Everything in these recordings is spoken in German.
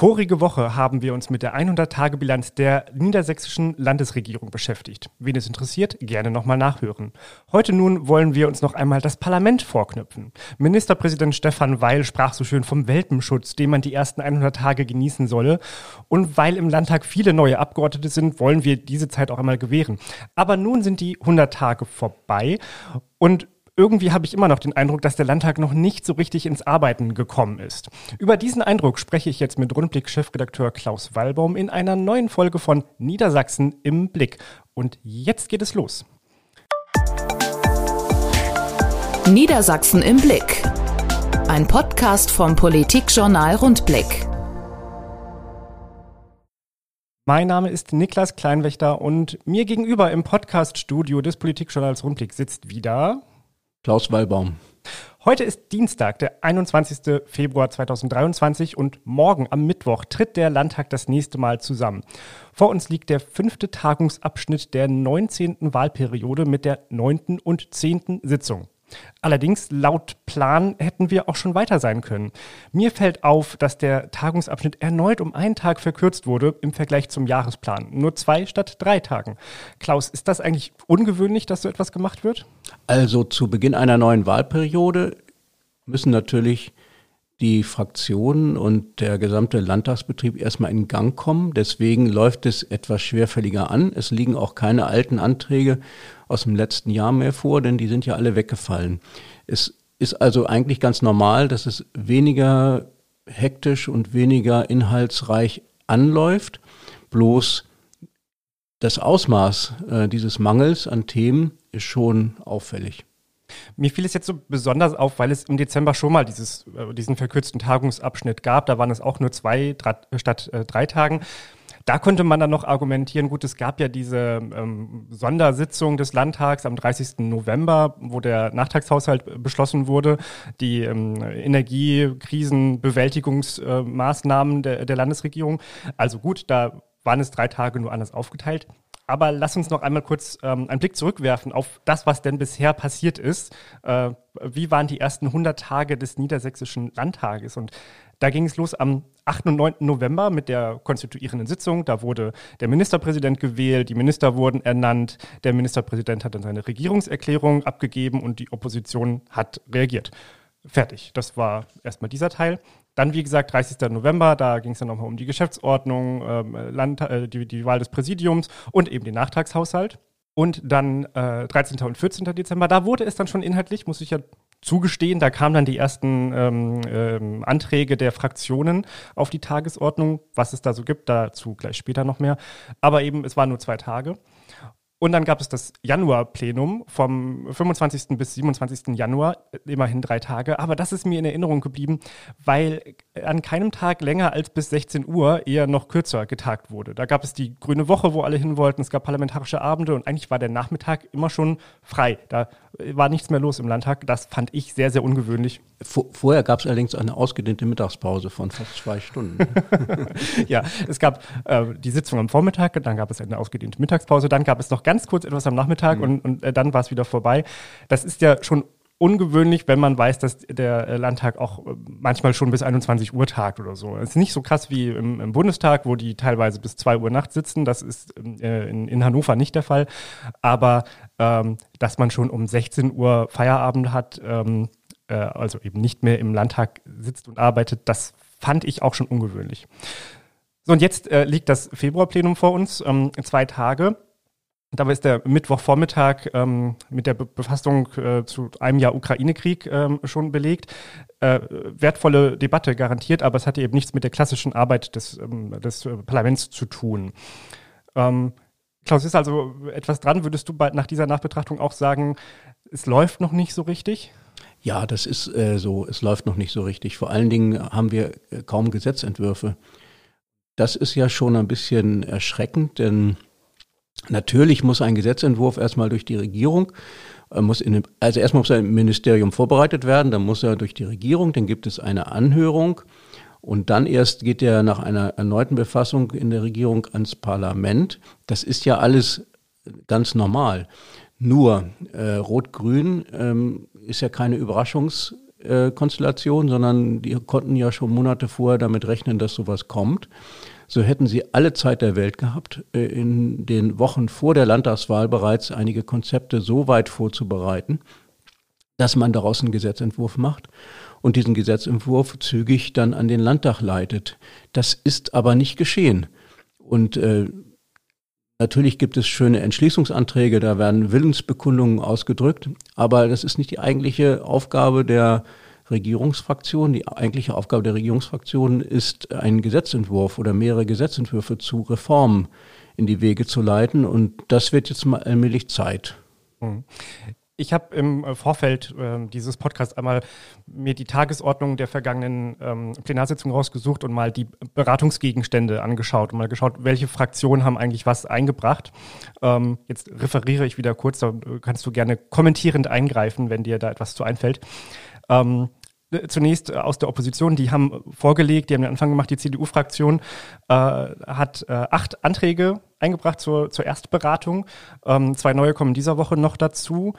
Vorige Woche haben wir uns mit der 100-Tage-Bilanz der niedersächsischen Landesregierung beschäftigt. Wen es interessiert, gerne nochmal nachhören. Heute nun wollen wir uns noch einmal das Parlament vorknüpfen. Ministerpräsident Stefan Weil sprach so schön vom Welpenschutz, den man die ersten 100 Tage genießen solle. Und weil im Landtag viele neue Abgeordnete sind, wollen wir diese Zeit auch einmal gewähren. Aber nun sind die 100 Tage vorbei und irgendwie habe ich immer noch den Eindruck, dass der Landtag noch nicht so richtig ins Arbeiten gekommen ist. Über diesen Eindruck spreche ich jetzt mit Rundblick-Chefredakteur Klaus Wallbaum in einer neuen Folge von Niedersachsen im Blick. Und jetzt geht es los. Niedersachsen im Blick. Ein Podcast vom Politikjournal Rundblick. Mein Name ist Niklas Kleinwächter und mir gegenüber im Podcaststudio des Politikjournals Rundblick sitzt wieder Klaus Wallbaum. Heute ist Dienstag, der 21. Februar 2023 und morgen am Mittwoch tritt der Landtag das nächste Mal zusammen. Vor uns liegt der fünfte Tagungsabschnitt der 19. Wahlperiode mit der neunten und zehnten Sitzung. Allerdings, laut Plan hätten wir auch schon weiter sein können. Mir fällt auf, dass der Tagungsabschnitt erneut um einen Tag verkürzt wurde im Vergleich zum Jahresplan. Nur zwei statt drei Tagen. Klaus, ist das eigentlich ungewöhnlich, dass so etwas gemacht wird? Also zu Beginn einer neuen Wahlperiode müssen natürlich die Fraktionen und der gesamte Landtagsbetrieb erstmal in Gang kommen. Deswegen läuft es etwas schwerfälliger an. Es liegen auch keine alten Anträge aus dem letzten Jahr mehr vor, denn die sind ja alle weggefallen. Es ist also eigentlich ganz normal, dass es weniger hektisch und weniger inhaltsreich anläuft. Bloß das Ausmaß äh, dieses Mangels an Themen ist schon auffällig. Mir fiel es jetzt so besonders auf, weil es im Dezember schon mal dieses, äh, diesen verkürzten Tagungsabschnitt gab. Da waren es auch nur zwei statt äh, drei Tagen. Da konnte man dann noch argumentieren, gut, es gab ja diese ähm, Sondersitzung des Landtags am 30. November, wo der Nachtragshaushalt beschlossen wurde, die ähm, Energiekrisenbewältigungsmaßnahmen der, der Landesregierung. Also gut, da waren es drei Tage nur anders aufgeteilt. Aber lass uns noch einmal kurz ähm, einen Blick zurückwerfen auf das, was denn bisher passiert ist. Äh, wie waren die ersten 100 Tage des Niedersächsischen Landtages? Und da ging es los am 8. und 9. November mit der konstituierenden Sitzung. Da wurde der Ministerpräsident gewählt, die Minister wurden ernannt. Der Ministerpräsident hat dann seine Regierungserklärung abgegeben und die Opposition hat reagiert. Fertig. Das war erstmal dieser Teil. Dann, wie gesagt, 30. November, da ging es dann nochmal um die Geschäftsordnung, ähm, Land, äh, die, die Wahl des Präsidiums und eben den Nachtragshaushalt. Und dann äh, 13. und 14. Dezember, da wurde es dann schon inhaltlich, muss ich ja zugestehen, da kamen dann die ersten ähm, ähm, Anträge der Fraktionen auf die Tagesordnung. Was es da so gibt, dazu gleich später noch mehr. Aber eben, es waren nur zwei Tage. Und dann gab es das Januar-Plenum vom 25. bis 27. Januar, immerhin drei Tage. Aber das ist mir in Erinnerung geblieben, weil an keinem Tag länger als bis 16 Uhr eher noch kürzer getagt wurde. Da gab es die Grüne Woche, wo alle hin wollten. Es gab parlamentarische Abende und eigentlich war der Nachmittag immer schon frei. Da war nichts mehr los im Landtag. Das fand ich sehr, sehr ungewöhnlich. Vorher gab es allerdings eine ausgedehnte Mittagspause von fast zwei Stunden. ja, es gab äh, die Sitzung am Vormittag, dann gab es eine ausgedehnte Mittagspause, dann gab es noch ganz kurz etwas am Nachmittag mhm. und, und äh, dann war es wieder vorbei. Das ist ja schon ungewöhnlich, wenn man weiß, dass der äh, Landtag auch äh, manchmal schon bis 21 Uhr tagt oder so. Es ist nicht so krass wie im, im, Bundestag, wo die teilweise bis 2 Uhr nachts sitzen. Das ist äh, in, in, Hannover nicht der Fall. Aber ähm, dass man schon um 16 Uhr Feierabend hat, ähm, äh, also eben nicht mehr im Landtag sitzt und arbeitet, das fand ich auch schon ungewöhnlich. So, und jetzt äh, liegt das Februarplenum vor uns, ähm, zwei Tage. Da ist der Mittwochvormittag ähm, mit der Be Befassung äh, zu einem Jahr Ukraine-Krieg ähm, schon belegt. Äh, wertvolle Debatte garantiert, aber es hatte eben nichts mit der klassischen Arbeit des, ähm, des äh, Parlaments zu tun. Ähm, Klaus, ist also etwas dran? Würdest du bei, nach dieser Nachbetrachtung auch sagen, es läuft noch nicht so richtig? Ja, das ist äh, so. Es läuft noch nicht so richtig. Vor allen Dingen haben wir äh, kaum Gesetzentwürfe. Das ist ja schon ein bisschen erschreckend, denn Natürlich muss ein Gesetzentwurf erstmal durch die Regierung, äh, muss in, also erstmal muss ein Ministerium vorbereitet werden, dann muss er durch die Regierung, dann gibt es eine Anhörung und dann erst geht er nach einer erneuten Befassung in der Regierung ans Parlament. Das ist ja alles ganz normal. Nur äh, Rot-Grün ähm, ist ja keine Überraschungs- Konstellation, sondern die konnten ja schon Monate vorher damit rechnen, dass sowas kommt. So hätten sie alle Zeit der Welt gehabt, äh, in den Wochen vor der Landtagswahl bereits einige Konzepte so weit vorzubereiten, dass man daraus einen Gesetzentwurf macht und diesen Gesetzentwurf zügig dann an den Landtag leitet. Das ist aber nicht geschehen. Und äh, Natürlich gibt es schöne Entschließungsanträge, da werden Willensbekundungen ausgedrückt, aber das ist nicht die eigentliche Aufgabe der Regierungsfraktion. Die eigentliche Aufgabe der Regierungsfraktion ist, einen Gesetzentwurf oder mehrere Gesetzentwürfe zu Reformen in die Wege zu leiten. Und das wird jetzt mal allmählich Zeit. Hm. Ich habe im äh, Vorfeld äh, dieses Podcasts einmal mir die Tagesordnung der vergangenen ähm, Plenarsitzung rausgesucht und mal die Beratungsgegenstände angeschaut und mal geschaut, welche Fraktionen haben eigentlich was eingebracht. Ähm, jetzt referiere ich wieder kurz, da kannst du gerne kommentierend eingreifen, wenn dir da etwas zu einfällt. Ähm, zunächst äh, aus der Opposition, die haben vorgelegt, die haben den Anfang gemacht, die CDU-Fraktion äh, hat äh, acht Anträge eingebracht zur, zur Erstberatung. Ähm, zwei neue kommen dieser Woche noch dazu.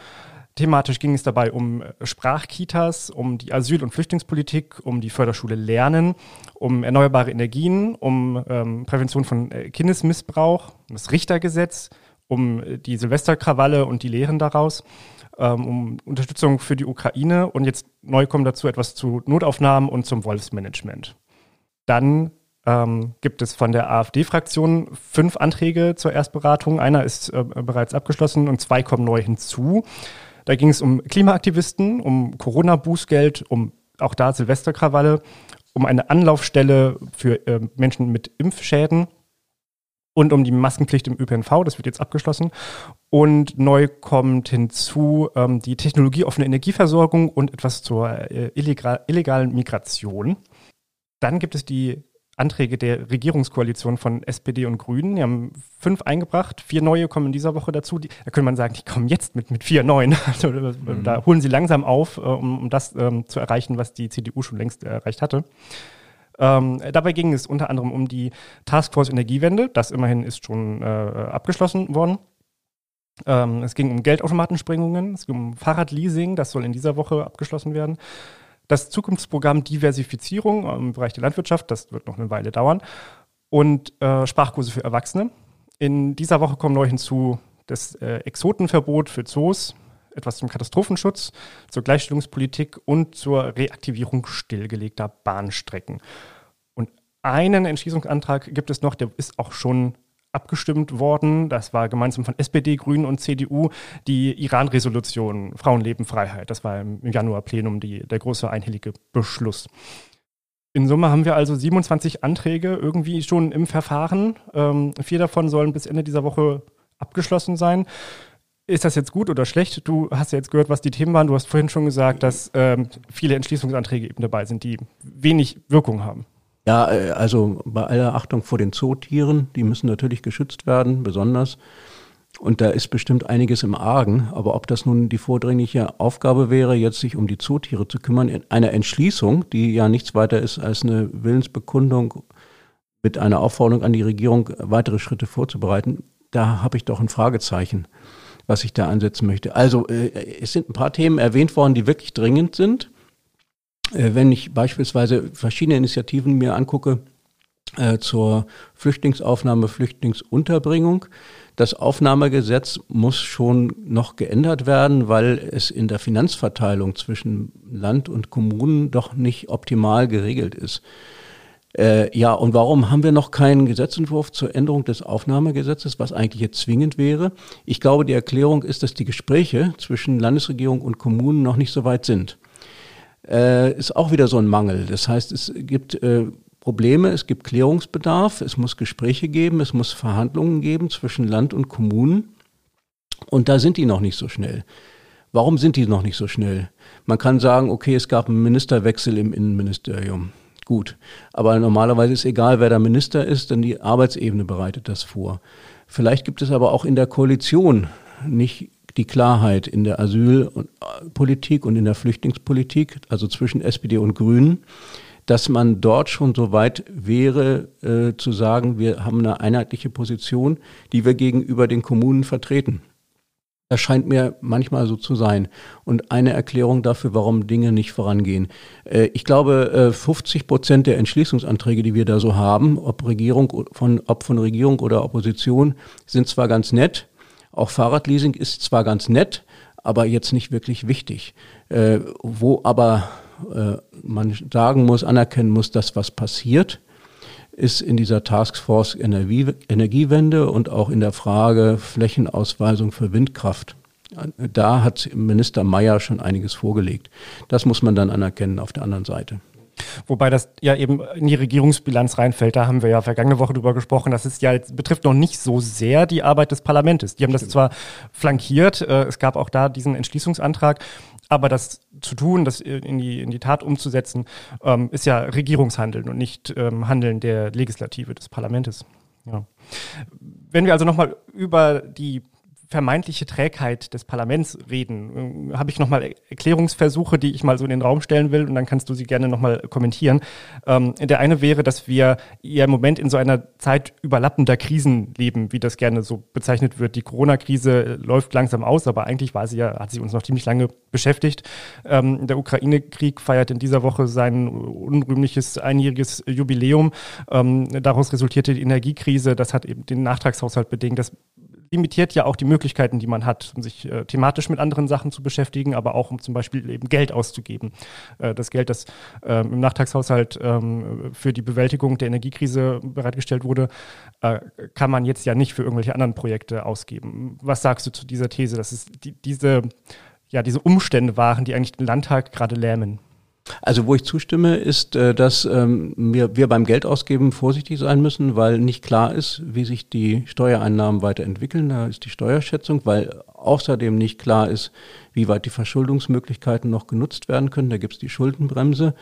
Thematisch ging es dabei um äh, Sprachkitas, um die Asyl- und Flüchtlingspolitik, um die Förderschule Lernen, um erneuerbare Energien, um ähm, Prävention von äh, Kindesmissbrauch, um das Richtergesetz, um die Silvesterkrawalle und die Lehren daraus ähm, um Unterstützung für die Ukraine und jetzt neu kommt dazu etwas zu Notaufnahmen und zum Wolfsmanagement. Dann ähm, gibt es von der AfD-Fraktion fünf Anträge zur Erstberatung. Einer ist äh, bereits abgeschlossen und zwei kommen neu hinzu. Da ging es um Klimaaktivisten, um Corona-Bußgeld, um auch da Silvesterkrawalle, um eine Anlaufstelle für äh, Menschen mit Impfschäden und um die Maskenpflicht im ÖPNV, das wird jetzt abgeschlossen. Und neu kommt hinzu ähm, die technologieoffene Energieversorgung und etwas zur äh, illegal, illegalen Migration. Dann gibt es die Anträge der Regierungskoalition von SPD und Grünen. Die haben fünf eingebracht, vier neue kommen in dieser Woche dazu. Die, da könnte man sagen, die kommen jetzt mit, mit vier neuen. Also, mhm. Da holen sie langsam auf, äh, um, um das ähm, zu erreichen, was die CDU schon längst erreicht hatte. Ähm, dabei ging es unter anderem um die Taskforce Energiewende. Das immerhin ist schon äh, abgeschlossen worden. Ähm, es ging um Geldautomatensprengungen, es ging um Fahrradleasing, das soll in dieser Woche abgeschlossen werden. Das Zukunftsprogramm Diversifizierung im Bereich der Landwirtschaft, das wird noch eine Weile dauern. Und äh, Sprachkurse für Erwachsene. In dieser Woche kommen neu hinzu das äh, Exotenverbot für Zoos, etwas zum Katastrophenschutz, zur Gleichstellungspolitik und zur Reaktivierung stillgelegter Bahnstrecken. Und einen Entschließungsantrag gibt es noch, der ist auch schon abgestimmt worden. Das war gemeinsam von SPD, Grünen und CDU die Iran-Resolution Frauenleben, Freiheit. Das war im Januar-Plenum der große einhellige Beschluss. In Summe haben wir also 27 Anträge irgendwie schon im Verfahren. Ähm, vier davon sollen bis Ende dieser Woche abgeschlossen sein. Ist das jetzt gut oder schlecht? Du hast ja jetzt gehört, was die Themen waren. Du hast vorhin schon gesagt, dass ähm, viele Entschließungsanträge eben dabei sind, die wenig Wirkung haben. Ja, äh, also bei aller Achtung vor den Zootieren, die müssen natürlich geschützt werden, besonders. Und da ist bestimmt einiges im Argen. Aber ob das nun die vordringliche Aufgabe wäre, jetzt sich um die Zootiere zu kümmern, in einer Entschließung, die ja nichts weiter ist als eine Willensbekundung mit einer Aufforderung an die Regierung, weitere Schritte vorzubereiten, da habe ich doch ein Fragezeichen was ich da ansetzen möchte. Also äh, es sind ein paar Themen erwähnt worden, die wirklich dringend sind. Äh, wenn ich beispielsweise verschiedene Initiativen mir angucke äh, zur Flüchtlingsaufnahme, Flüchtlingsunterbringung, das Aufnahmegesetz muss schon noch geändert werden, weil es in der Finanzverteilung zwischen Land und Kommunen doch nicht optimal geregelt ist. Äh, ja, und warum haben wir noch keinen Gesetzentwurf zur Änderung des Aufnahmegesetzes, was eigentlich jetzt zwingend wäre? Ich glaube, die Erklärung ist, dass die Gespräche zwischen Landesregierung und Kommunen noch nicht so weit sind. Äh, ist auch wieder so ein Mangel. Das heißt, es gibt äh, Probleme, es gibt Klärungsbedarf, es muss Gespräche geben, es muss Verhandlungen geben zwischen Land und Kommunen. Und da sind die noch nicht so schnell. Warum sind die noch nicht so schnell? Man kann sagen, okay, es gab einen Ministerwechsel im Innenministerium gut. Aber normalerweise ist egal, wer der Minister ist, denn die Arbeitsebene bereitet das vor. Vielleicht gibt es aber auch in der Koalition nicht die Klarheit in der Asylpolitik und in der Flüchtlingspolitik, also zwischen SPD und Grünen, dass man dort schon so weit wäre, äh, zu sagen, wir haben eine einheitliche Position, die wir gegenüber den Kommunen vertreten. Das scheint mir manchmal so zu sein. Und eine Erklärung dafür, warum Dinge nicht vorangehen. Äh, ich glaube, 50 äh, Prozent der Entschließungsanträge, die wir da so haben, ob Regierung von, ob von Regierung oder Opposition, sind zwar ganz nett. Auch Fahrradleasing ist zwar ganz nett, aber jetzt nicht wirklich wichtig. Äh, wo aber man sagen muss, anerkennen muss, dass was passiert, ist in dieser Taskforce Energie, Energiewende und auch in der Frage Flächenausweisung für Windkraft. Da hat Minister Mayer schon einiges vorgelegt. Das muss man dann anerkennen auf der anderen Seite. Wobei das ja eben in die Regierungsbilanz reinfällt. Da haben wir ja vergangene Woche drüber gesprochen. Das ist ja betrifft noch nicht so sehr die Arbeit des Parlaments. Die haben das zwar flankiert. Äh, es gab auch da diesen Entschließungsantrag. Aber das zu tun, das in die, in die Tat umzusetzen, ähm, ist ja Regierungshandeln und nicht ähm, Handeln der Legislative, des Parlaments. Ja. Wenn wir also nochmal über die vermeintliche Trägheit des Parlaments reden, habe ich nochmal Erklärungsversuche, die ich mal so in den Raum stellen will und dann kannst du sie gerne nochmal kommentieren. Ähm, der eine wäre, dass wir ja im Moment in so einer Zeit überlappender Krisen leben, wie das gerne so bezeichnet wird. Die Corona-Krise läuft langsam aus, aber eigentlich war sie ja, hat sie uns noch ziemlich lange beschäftigt. Ähm, der Ukraine-Krieg feiert in dieser Woche sein unrühmliches einjähriges Jubiläum. Ähm, daraus resultierte die Energiekrise, das hat eben den Nachtragshaushalt bedingt. Das limitiert ja auch die Möglichkeiten, die man hat, um sich äh, thematisch mit anderen Sachen zu beschäftigen, aber auch um zum Beispiel eben Geld auszugeben. Äh, das Geld, das äh, im Nachtragshaushalt ähm, für die Bewältigung der Energiekrise bereitgestellt wurde, äh, kann man jetzt ja nicht für irgendwelche anderen Projekte ausgeben. Was sagst du zu dieser These, dass es die, diese, ja, diese Umstände waren, die eigentlich den Landtag gerade lähmen? Also wo ich zustimme, ist, äh, dass ähm, wir, beim Geldausgeben vorsichtig sein müssen, weil nicht klar ist, wie sich die Steuereinnahmen weiterentwickeln. Da ist die Steuerschätzung, weil außerdem nicht klar ist, wie weit die Verschuldungsmöglichkeiten noch genutzt werden können. Da gibt es die Schuldenbremse.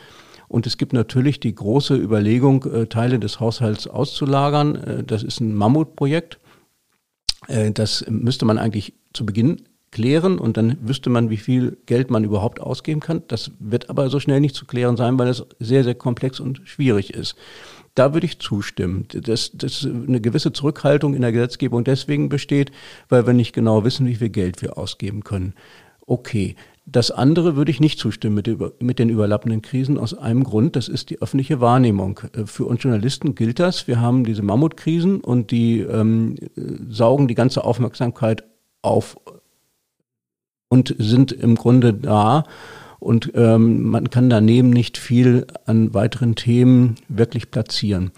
Und es gibt natürlich die große Überlegung, äh, Teile des Haushalts auszulagern. Äh, das ist ein Mammutprojekt. Das müsste man eigentlich zu Beginn klären und dann wüsste man, wie viel Geld man überhaupt ausgeben kann. Das wird aber so schnell nicht zu klären sein, weil es sehr, sehr komplex und schwierig ist. Da würde ich zustimmen, dass, dass eine gewisse Zurückhaltung in der Gesetzgebung deswegen besteht, weil wir nicht genau wissen, wie viel Geld wir ausgeben können. Okay. Das andere würde ich nicht zustimmen mit, mit den überlappenden Krisen aus einem Grund, das ist die öffentliche Wahrnehmung. Äh, für uns Journalisten gilt das. Wir haben diese Mammutkrisen und die ähm, saugen die ganze Aufmerksamkeit auf und sind im Grunde da. Und ähm, man kann daneben nicht viel an weiteren Themen wirklich platzieren.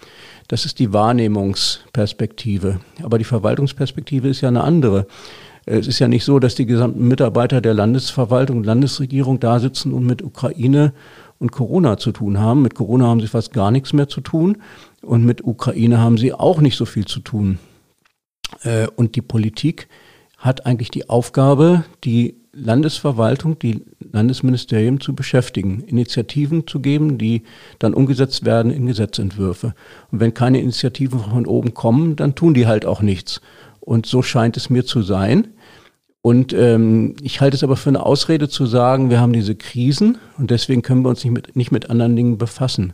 Das ist die Wahrnehmungsperspektive. Aber die Verwaltungsperspektive ist ja eine andere. Es ist ja nicht so, dass die gesamten Mitarbeiter der Landesverwaltung Landesregierung da sitzen und mit Ukraine und Corona zu tun haben. Mit Corona haben sie fast gar nichts mehr zu tun und mit Ukraine haben sie auch nicht so viel zu tun. Äh, und die Politik hat eigentlich die Aufgabe, die Landesverwaltung, die Landesministerien zu beschäftigen, Initiativen zu geben, die dann umgesetzt werden in Gesetzentwürfe. Und wenn keine Initiativen von oben kommen, dann tun die halt auch nichts. Und so scheint es mir zu sein. Und ähm, ich halte es aber für eine Ausrede zu sagen, wir haben diese Krisen und deswegen können wir uns nicht mit, nicht mit anderen Dingen befassen.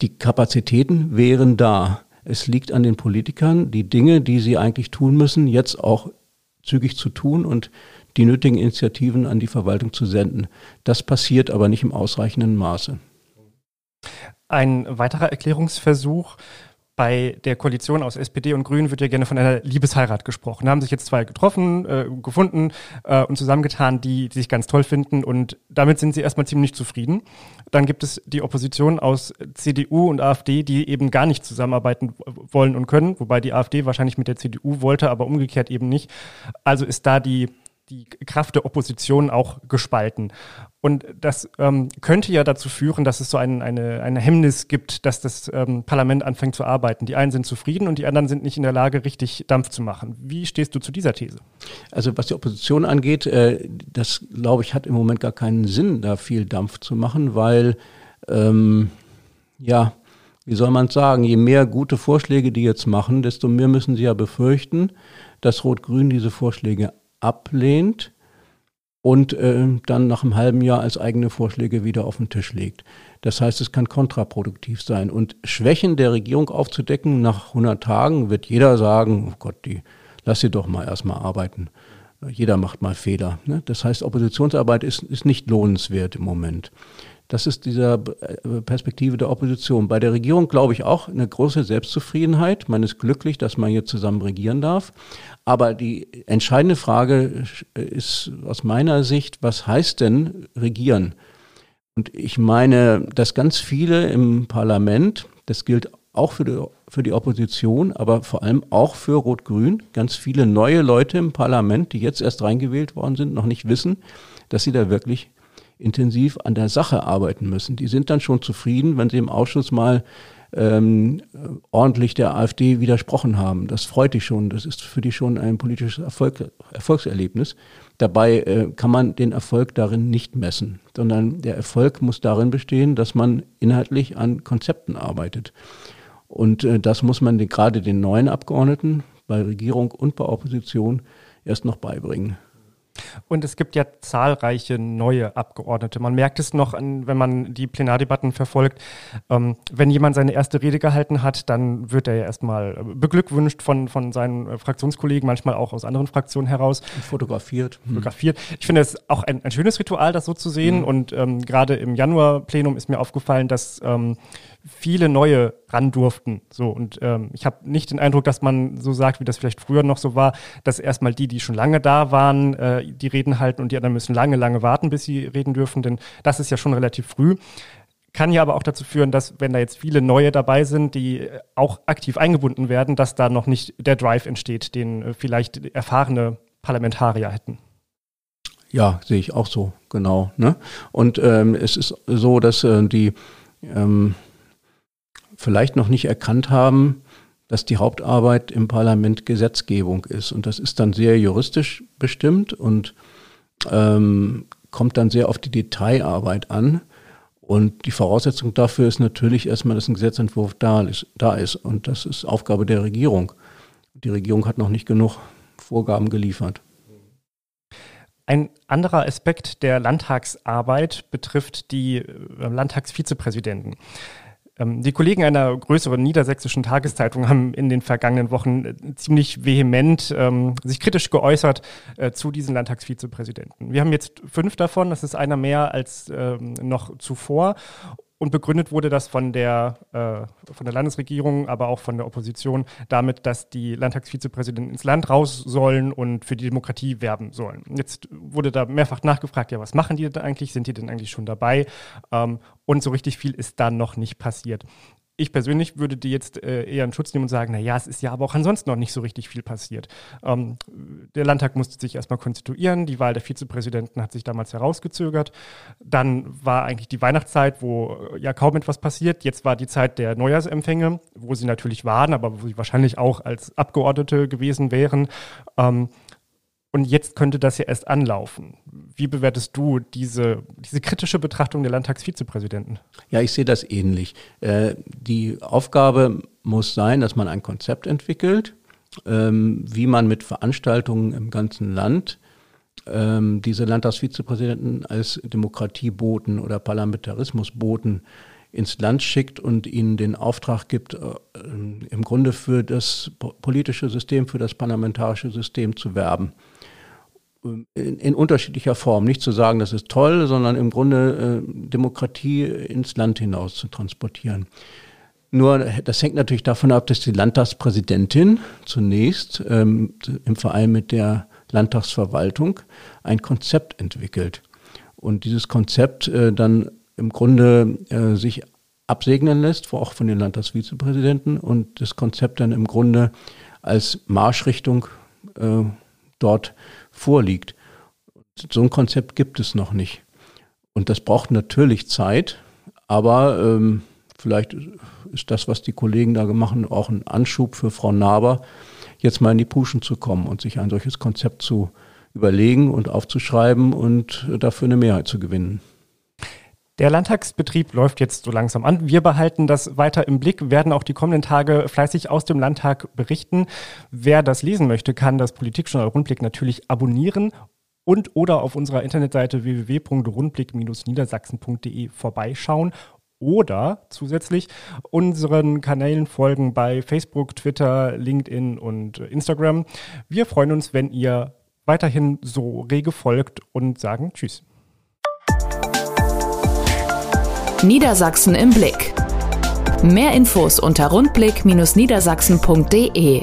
Die Kapazitäten wären da. Es liegt an den Politikern, die Dinge, die sie eigentlich tun müssen, jetzt auch zügig zu tun und die nötigen Initiativen an die Verwaltung zu senden. Das passiert aber nicht im ausreichenden Maße. Ein weiterer Erklärungsversuch bei der Koalition aus SPD und Grünen wird ja gerne von einer Liebesheirat gesprochen. Da haben sich jetzt zwei getroffen, äh, gefunden äh, und zusammengetan, die, die sich ganz toll finden und damit sind sie erstmal ziemlich zufrieden. Dann gibt es die Opposition aus CDU und AfD, die eben gar nicht zusammenarbeiten wollen und können, wobei die AfD wahrscheinlich mit der CDU wollte, aber umgekehrt eben nicht. Also ist da die die Kraft der Opposition auch gespalten. Und das ähm, könnte ja dazu führen, dass es so ein, eine, eine Hemmnis gibt, dass das ähm, Parlament anfängt zu arbeiten. Die einen sind zufrieden und die anderen sind nicht in der Lage, richtig Dampf zu machen. Wie stehst du zu dieser These? Also was die Opposition angeht, äh, das glaube ich hat im Moment gar keinen Sinn, da viel Dampf zu machen, weil ähm, ja, wie soll man sagen, je mehr gute Vorschläge die jetzt machen, desto mehr müssen sie ja befürchten, dass Rot-Grün diese Vorschläge ablehnt und äh, dann nach einem halben Jahr als eigene Vorschläge wieder auf den Tisch legt. Das heißt, es kann kontraproduktiv sein. Und Schwächen der Regierung aufzudecken nach 100 Tagen wird jeder sagen, oh Gott, die, lass sie doch mal erstmal arbeiten. Jeder macht mal Fehler. Ne? Das heißt, Oppositionsarbeit ist, ist nicht lohnenswert im Moment. Das ist dieser äh, Perspektive der Opposition. Bei der Regierung glaube ich auch eine große Selbstzufriedenheit. Man ist glücklich, dass man hier zusammen regieren darf. Aber die entscheidende Frage ist aus meiner Sicht, was heißt denn regieren? Und ich meine, dass ganz viele im Parlament, das gilt auch für die, für die Opposition, aber vor allem auch für Rot-Grün, ganz viele neue Leute im Parlament, die jetzt erst reingewählt worden sind, noch nicht wissen, dass sie da wirklich intensiv an der Sache arbeiten müssen. Die sind dann schon zufrieden, wenn sie im Ausschuss mal ähm, ordentlich der AfD widersprochen haben. Das freut dich schon. Das ist für dich schon ein politisches Erfolg, Erfolgserlebnis. Dabei äh, kann man den Erfolg darin nicht messen, sondern der Erfolg muss darin bestehen, dass man inhaltlich an Konzepten arbeitet. Und äh, das muss man den, gerade den neuen Abgeordneten bei Regierung und bei Opposition erst noch beibringen. Und es gibt ja zahlreiche neue Abgeordnete. Man merkt es noch, an, wenn man die Plenardebatten verfolgt. Ähm, wenn jemand seine erste Rede gehalten hat, dann wird er ja erstmal beglückwünscht von, von seinen äh, Fraktionskollegen, manchmal auch aus anderen Fraktionen heraus. Fotografiert. Fotografiert. Ich finde es auch ein, ein, schönes Ritual, das so zu sehen. Mhm. Und ähm, gerade im Januar-Plenum ist mir aufgefallen, dass ähm, viele neue ran durften. So und ähm, ich habe nicht den Eindruck, dass man so sagt, wie das vielleicht früher noch so war, dass erstmal die, die schon lange da waren, äh, die Reden halten und die anderen müssen lange, lange warten, bis sie reden dürfen, denn das ist ja schon relativ früh. Kann ja aber auch dazu führen, dass wenn da jetzt viele neue dabei sind, die auch aktiv eingebunden werden, dass da noch nicht der Drive entsteht, den äh, vielleicht erfahrene Parlamentarier hätten. Ja, sehe ich auch so, genau. Ne? Und ähm, es ist so, dass äh, die ähm, vielleicht noch nicht erkannt haben, dass die Hauptarbeit im Parlament Gesetzgebung ist. Und das ist dann sehr juristisch bestimmt und ähm, kommt dann sehr auf die Detailarbeit an. Und die Voraussetzung dafür ist natürlich erstmal, dass ein Gesetzentwurf da ist, da ist. Und das ist Aufgabe der Regierung. Die Regierung hat noch nicht genug Vorgaben geliefert. Ein anderer Aspekt der Landtagsarbeit betrifft die äh, Landtagsvizepräsidenten. Ähm, die Kollegen einer größeren niedersächsischen Tageszeitung haben in den vergangenen Wochen äh, ziemlich vehement ähm, sich kritisch geäußert äh, zu diesen Landtagsvizepräsidenten. Wir haben jetzt fünf davon, das ist einer mehr als ähm, noch zuvor. Und begründet wurde das von der, äh, von der Landesregierung, aber auch von der Opposition damit, dass die Landtagsvizepräsidenten ins Land raus sollen und für die Demokratie werben sollen. Jetzt wurde da mehrfach nachgefragt, ja, was machen die denn eigentlich? Sind die denn eigentlich schon dabei? Ähm, und so richtig viel ist da noch nicht passiert ich persönlich würde die jetzt äh, eher in Schutz nehmen und sagen, na ja, es ist ja aber auch ansonsten noch nicht so richtig viel passiert. Ähm, der Landtag musste sich erstmal konstituieren, die Wahl der Vizepräsidenten hat sich damals herausgezögert. Dann war eigentlich die Weihnachtszeit, wo äh, ja kaum etwas passiert. Jetzt war die Zeit der Neujahrsempfänge, wo sie natürlich waren, aber wo sie wahrscheinlich auch als Abgeordnete gewesen wären. Ähm, und jetzt könnte das ja erst anlaufen. Wie bewertest du diese, diese kritische Betrachtung der Landtagsvizepräsidenten? Ja, ich sehe das ähnlich. Äh, die Aufgabe muss sein, dass man ein Konzept entwickelt, ähm, wie man mit Veranstaltungen im ganzen Land ähm, diese Landtagsvizepräsidenten als Demokratieboten oder Parlamentarismusboten ins Land schickt und ihnen den Auftrag gibt, äh, im Grunde für das politische System, für das parlamentarische System zu werben in, in, unterschiedlicher Form. Nicht zu sagen, das ist toll, sondern im Grunde äh, Demokratie ins Land hinaus zu transportieren. Nur das hängt natürlich davon ab, dass die Landtagspräsidentin zunächst ähm, im Verein mit der Landtagsverwaltung ein Konzept entwickelt. Und dieses Konzept äh, dann im Grunde äh, sich absegnen lässt, auch von den Landtagsvizepräsidenten und das Konzept dann im Grunde als Marschrichtung äh, dort vorliegt. So ein Konzept gibt es noch nicht. Und das braucht natürlich Zeit, aber ähm, vielleicht ist das, was die Kollegen da gemacht haben, auch ein Anschub für Frau Naber, jetzt mal in die Puschen zu kommen und sich ein solches Konzept zu überlegen und aufzuschreiben und dafür eine Mehrheit zu gewinnen. Der Landtagsbetrieb läuft jetzt so langsam an. Wir behalten das weiter im Blick, werden auch die kommenden Tage fleißig aus dem Landtag berichten. Wer das lesen möchte, kann das Politikjournal Rundblick natürlich abonnieren und oder auf unserer Internetseite www.rundblick-niedersachsen.de vorbeischauen oder zusätzlich unseren Kanälen folgen bei Facebook, Twitter, LinkedIn und Instagram. Wir freuen uns, wenn ihr weiterhin so rege folgt und sagen Tschüss. Niedersachsen im Blick. Mehr Infos unter rundblick-niedersachsen.de